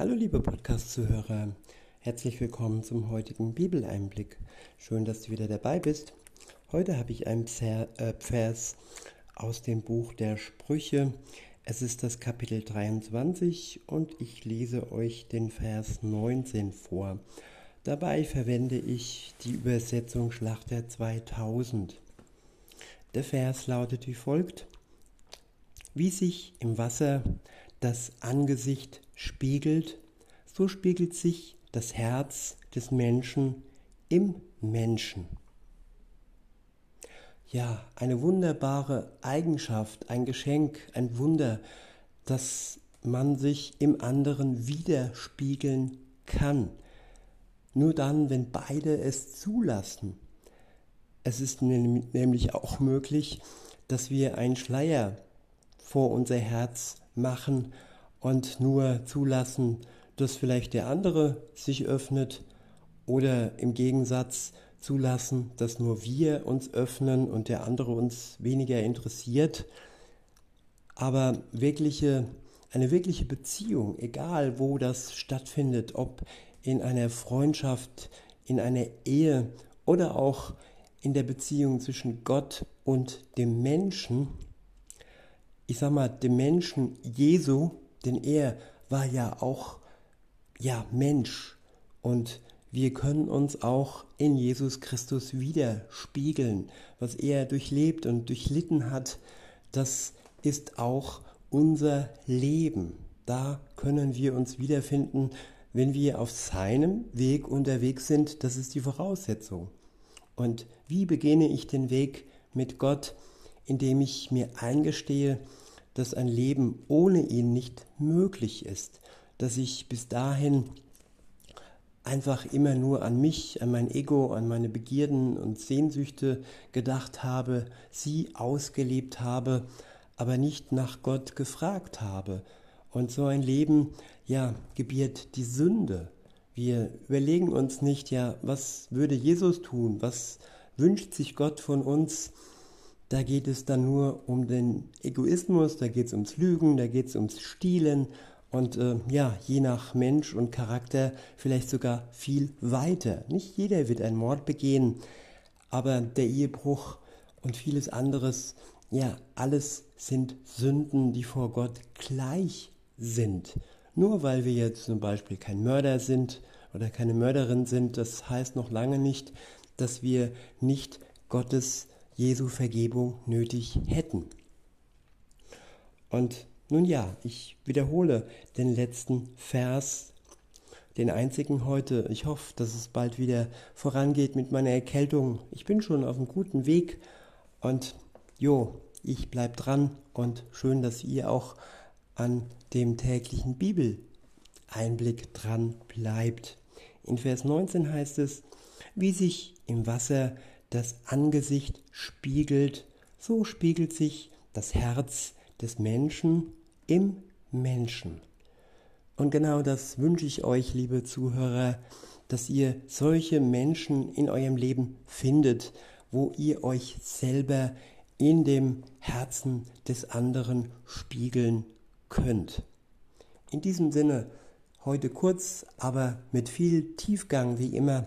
Hallo liebe Podcast-Zuhörer, herzlich willkommen zum heutigen Bibeleinblick. Schön, dass du wieder dabei bist. Heute habe ich einen äh, Vers aus dem Buch der Sprüche. Es ist das Kapitel 23 und ich lese euch den Vers 19 vor. Dabei verwende ich die Übersetzung Schlachter 2000. Der Vers lautet wie folgt. Wie sich im Wasser das Angesicht spiegelt, so spiegelt sich das Herz des Menschen im Menschen. Ja, eine wunderbare Eigenschaft, ein Geschenk, ein Wunder, dass man sich im anderen widerspiegeln kann. Nur dann, wenn beide es zulassen. Es ist nämlich auch möglich, dass wir einen Schleier vor unser Herz machen und nur zulassen, dass vielleicht der andere sich öffnet oder im Gegensatz zulassen, dass nur wir uns öffnen und der andere uns weniger interessiert. Aber wirkliche, eine wirkliche Beziehung, egal wo das stattfindet, ob in einer Freundschaft, in einer Ehe oder auch in der Beziehung zwischen Gott und dem Menschen, ich sag mal, dem Menschen Jesu, denn er war ja auch ja Mensch und wir können uns auch in Jesus Christus widerspiegeln. Was er durchlebt und durchlitten hat, das ist auch unser Leben. Da können wir uns wiederfinden, wenn wir auf seinem Weg unterwegs sind. Das ist die Voraussetzung. Und wie beginne ich den Weg mit Gott? Indem ich mir eingestehe, dass ein Leben ohne ihn nicht möglich ist, dass ich bis dahin einfach immer nur an mich, an mein Ego, an meine Begierden und Sehnsüchte gedacht habe, sie ausgelebt habe, aber nicht nach Gott gefragt habe. Und so ein Leben, ja, gebiert die Sünde. Wir überlegen uns nicht, ja, was würde Jesus tun? Was wünscht sich Gott von uns? Da geht es dann nur um den Egoismus, da geht es ums Lügen, da geht es ums Stielen und äh, ja, je nach Mensch und Charakter vielleicht sogar viel weiter. Nicht jeder wird einen Mord begehen, aber der Ehebruch und vieles anderes, ja, alles sind Sünden, die vor Gott gleich sind. Nur weil wir jetzt zum Beispiel kein Mörder sind oder keine Mörderin sind, das heißt noch lange nicht, dass wir nicht Gottes Jesu Vergebung nötig hätten. Und nun ja, ich wiederhole den letzten Vers, den einzigen heute. Ich hoffe, dass es bald wieder vorangeht mit meiner Erkältung. Ich bin schon auf einem guten Weg und jo, ich bleib dran und schön, dass ihr auch an dem täglichen Bibeleinblick dran bleibt. In Vers 19 heißt es, wie sich im Wasser das Angesicht spiegelt, so spiegelt sich das Herz des Menschen im Menschen. Und genau das wünsche ich euch, liebe Zuhörer, dass ihr solche Menschen in eurem Leben findet, wo ihr euch selber in dem Herzen des anderen spiegeln könnt. In diesem Sinne, heute kurz, aber mit viel Tiefgang wie immer,